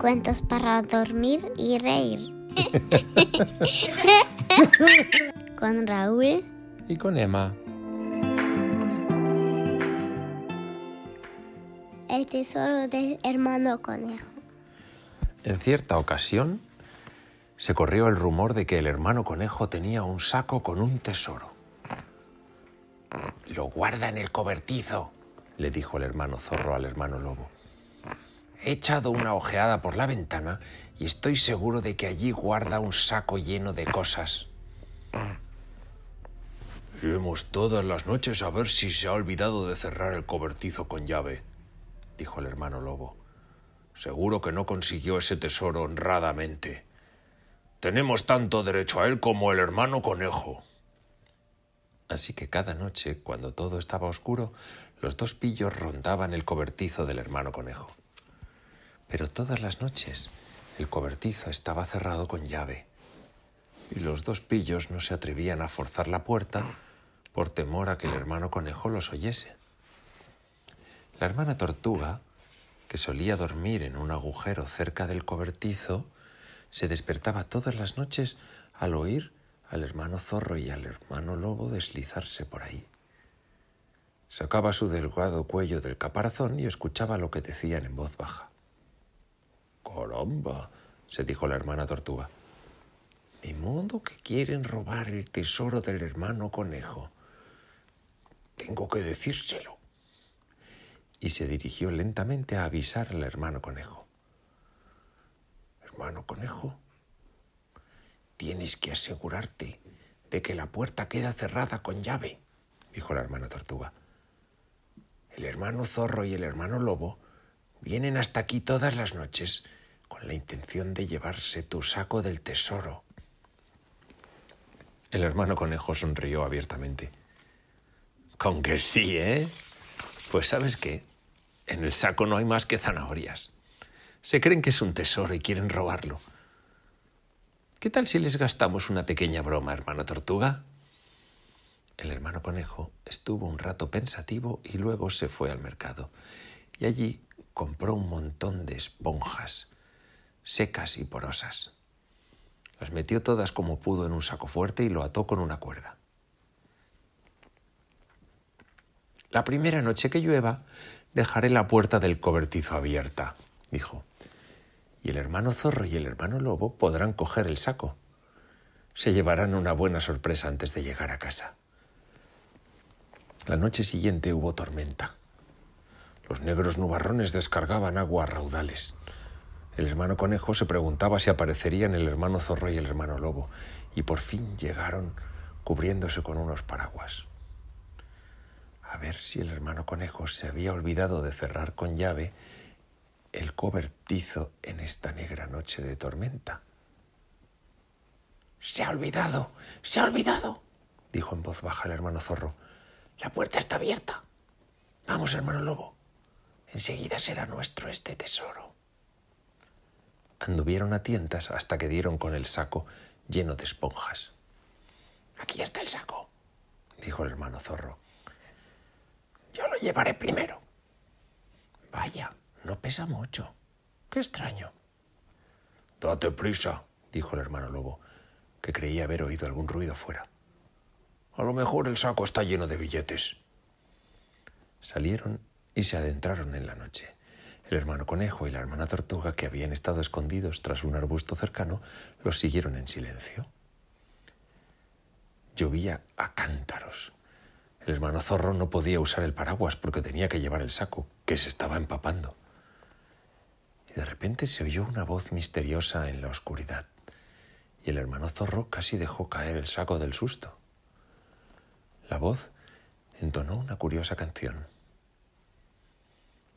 Cuentos para dormir y reír. con Raúl y con Emma. El tesoro del hermano conejo. En cierta ocasión se corrió el rumor de que el hermano conejo tenía un saco con un tesoro. Lo guarda en el cobertizo, le dijo el hermano zorro al hermano lobo. He echado una ojeada por la ventana y estoy seguro de que allí guarda un saco lleno de cosas. Iremos todas las noches a ver si se ha olvidado de cerrar el cobertizo con llave, dijo el hermano lobo. Seguro que no consiguió ese tesoro honradamente. Tenemos tanto derecho a él como el hermano conejo. Así que cada noche, cuando todo estaba oscuro, los dos pillos rondaban el cobertizo del hermano conejo. Pero todas las noches el cobertizo estaba cerrado con llave y los dos pillos no se atrevían a forzar la puerta por temor a que el hermano conejo los oyese. La hermana tortuga, que solía dormir en un agujero cerca del cobertizo, se despertaba todas las noches al oír al hermano zorro y al hermano lobo deslizarse por ahí. Sacaba su delgado cuello del caparazón y escuchaba lo que decían en voz baja. Se dijo la hermana tortuga. De modo que quieren robar el tesoro del hermano conejo. Tengo que decírselo. Y se dirigió lentamente a avisar al hermano conejo. Hermano conejo, tienes que asegurarte de que la puerta queda cerrada con llave, dijo la hermana tortuga. El hermano zorro y el hermano lobo vienen hasta aquí todas las noches con la intención de llevarse tu saco del tesoro. El hermano conejo sonrió abiertamente. Con que sí, ¿eh? Pues sabes qué, en el saco no hay más que zanahorias. Se creen que es un tesoro y quieren robarlo. ¿Qué tal si les gastamos una pequeña broma, hermano tortuga? El hermano conejo estuvo un rato pensativo y luego se fue al mercado. Y allí compró un montón de esponjas, secas y porosas. Las metió todas como pudo en un saco fuerte y lo ató con una cuerda. La primera noche que llueva, dejaré la puerta del cobertizo abierta, dijo. Y el hermano zorro y el hermano lobo podrán coger el saco. Se llevarán una buena sorpresa antes de llegar a casa. La noche siguiente hubo tormenta. Los negros nubarrones descargaban agua a raudales. El hermano conejo se preguntaba si aparecerían el hermano zorro y el hermano lobo, y por fin llegaron cubriéndose con unos paraguas. A ver si el hermano conejo se había olvidado de cerrar con llave el cobertizo en esta negra noche de tormenta. Se ha olvidado, se ha olvidado, dijo en voz baja el hermano zorro. La puerta está abierta. Vamos, hermano lobo. Enseguida será nuestro este tesoro. Anduvieron a tientas hasta que dieron con el saco lleno de esponjas. Aquí está el saco, dijo el hermano zorro. Yo lo llevaré primero. Vaya, no pesa mucho. Qué extraño. Date prisa, dijo el hermano lobo, que creía haber oído algún ruido fuera. A lo mejor el saco está lleno de billetes. Salieron y se adentraron en la noche. El hermano conejo y la hermana tortuga, que habían estado escondidos tras un arbusto cercano, los siguieron en silencio. Llovía a cántaros. El hermano zorro no podía usar el paraguas porque tenía que llevar el saco, que se estaba empapando. Y de repente se oyó una voz misteriosa en la oscuridad, y el hermano zorro casi dejó caer el saco del susto. La voz entonó una curiosa canción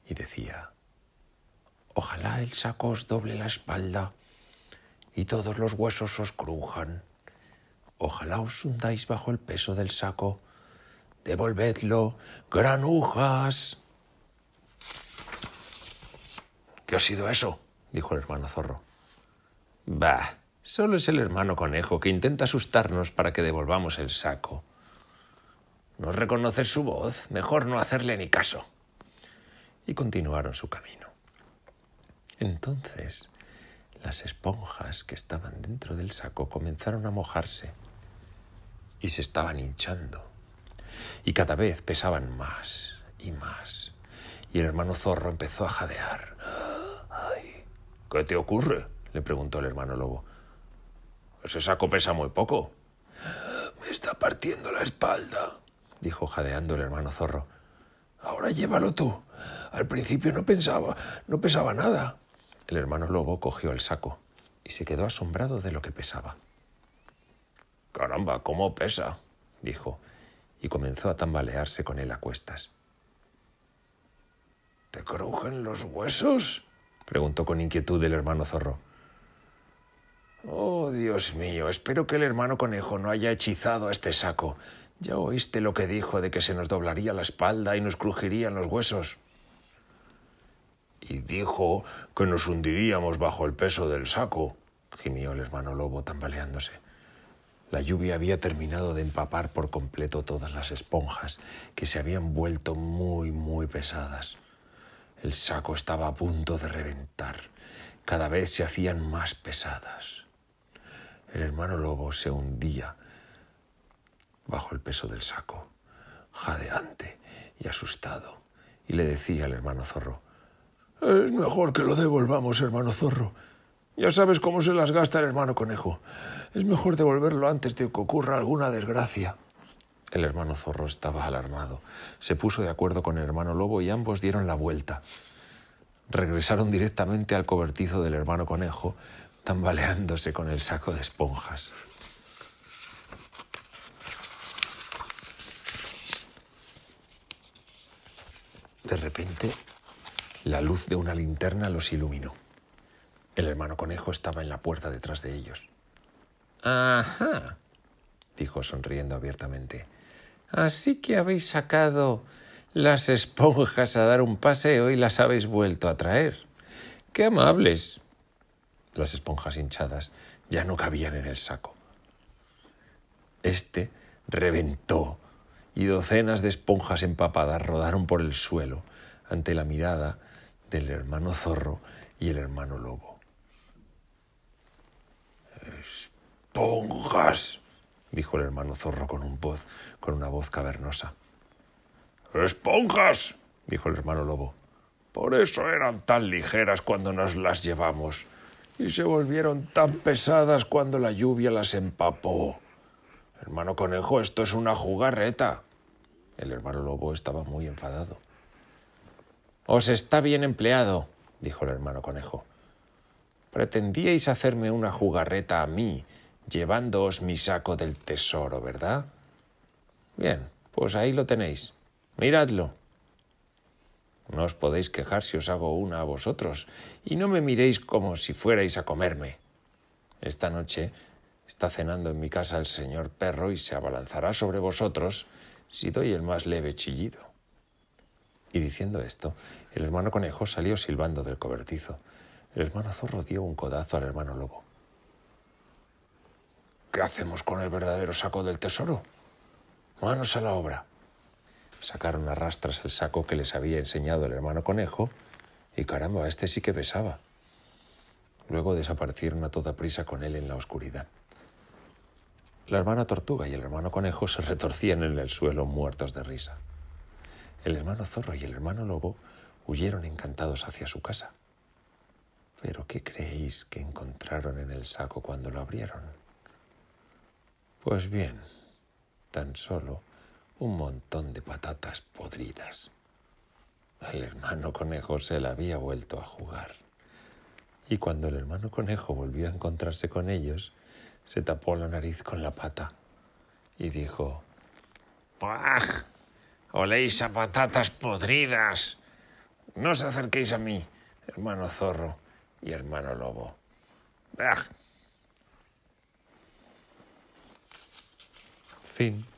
y decía, Ojalá el saco os doble la espalda y todos los huesos os crujan. Ojalá os hundáis bajo el peso del saco. Devolvedlo, granujas. ¿Qué ha sido eso? dijo el hermano zorro. Bah, solo es el hermano conejo que intenta asustarnos para que devolvamos el saco. ¿No reconoces su voz? Mejor no hacerle ni caso. Y continuaron su camino. Entonces Las esponjas que estaban dentro del saco comenzaron a mojarse y se estaban hinchando. Y cada vez pesaban más y más. Y el hermano zorro empezó a jadear. Ay, ¿Qué te ocurre? le preguntó el hermano lobo. Ese saco pesa muy poco. Me está partiendo la espalda, dijo jadeando el hermano zorro. Ahora llévalo tú. Al principio no pensaba, no pesaba nada. El hermano lobo cogió el saco y se quedó asombrado de lo que pesaba. Caramba, ¿cómo pesa? dijo, y comenzó a tambalearse con él a cuestas. ¿Te crujen los huesos? preguntó con inquietud el hermano zorro. Oh, Dios mío, espero que el hermano conejo no haya hechizado a este saco. Ya oíste lo que dijo de que se nos doblaría la espalda y nos crujirían los huesos. Y dijo que nos hundiríamos bajo el peso del saco, gimió el hermano lobo tambaleándose. La lluvia había terminado de empapar por completo todas las esponjas, que se habían vuelto muy, muy pesadas. El saco estaba a punto de reventar. Cada vez se hacían más pesadas. El hermano lobo se hundía bajo el peso del saco, jadeante y asustado, y le decía al hermano zorro, Es mejor que lo devolvamos, hermano zorro. Ya sabes cómo se las gasta el hermano conejo. Es mejor devolverlo antes de que ocurra alguna desgracia. El hermano zorro estaba alarmado. Se puso de acuerdo con el hermano lobo y ambos dieron la vuelta. Regresaron directamente al cobertizo del hermano conejo, tambaleándose con el saco de esponjas. De repente, la luz de una linterna los iluminó. El hermano conejo estaba en la puerta detrás de ellos. Ajá, dijo sonriendo abiertamente. Así que habéis sacado las esponjas a dar un paseo y las habéis vuelto a traer. ¡Qué amables! Las esponjas hinchadas ya no cabían en el saco. Este reventó y docenas de esponjas empapadas rodaron por el suelo ante la mirada del hermano zorro y el hermano lobo. Esponjas, dijo el hermano zorro con, un voz, con una voz cavernosa. Esponjas, dijo el hermano lobo. Por eso eran tan ligeras cuando nos las llevamos y se volvieron tan pesadas cuando la lluvia las empapó. Hermano conejo, esto es una jugarreta. El hermano lobo estaba muy enfadado. Os está bien empleado, dijo el hermano conejo. Pretendíais hacerme una jugarreta a mí, llevándoos mi saco del tesoro, ¿verdad? Bien, pues ahí lo tenéis. Miradlo. No os podéis quejar si os hago una a vosotros, y no me miréis como si fuerais a comerme. Esta noche está cenando en mi casa el señor perro y se abalanzará sobre vosotros si doy el más leve chillido. Y diciendo esto, el hermano conejo salió silbando del cobertizo. El hermano zorro dio un codazo al hermano lobo. ¿Qué hacemos con el verdadero saco del tesoro? Manos a la obra. Sacaron a rastras el saco que les había enseñado el hermano conejo y caramba, este sí que pesaba. Luego desaparecieron a toda prisa con él en la oscuridad. La hermana tortuga y el hermano conejo se retorcían en el suelo muertos de risa. El hermano zorro y el hermano lobo huyeron encantados hacia su casa. Pero ¿qué creéis que encontraron en el saco cuando lo abrieron? Pues bien, tan solo un montón de patatas podridas. El hermano conejo se la había vuelto a jugar. Y cuando el hermano conejo volvió a encontrarse con ellos, se tapó la nariz con la pata y dijo. ¡Oléis a patatas podridas! No os acerquéis a mí, hermano zorro y hermano lobo. ¡Ah! Fin.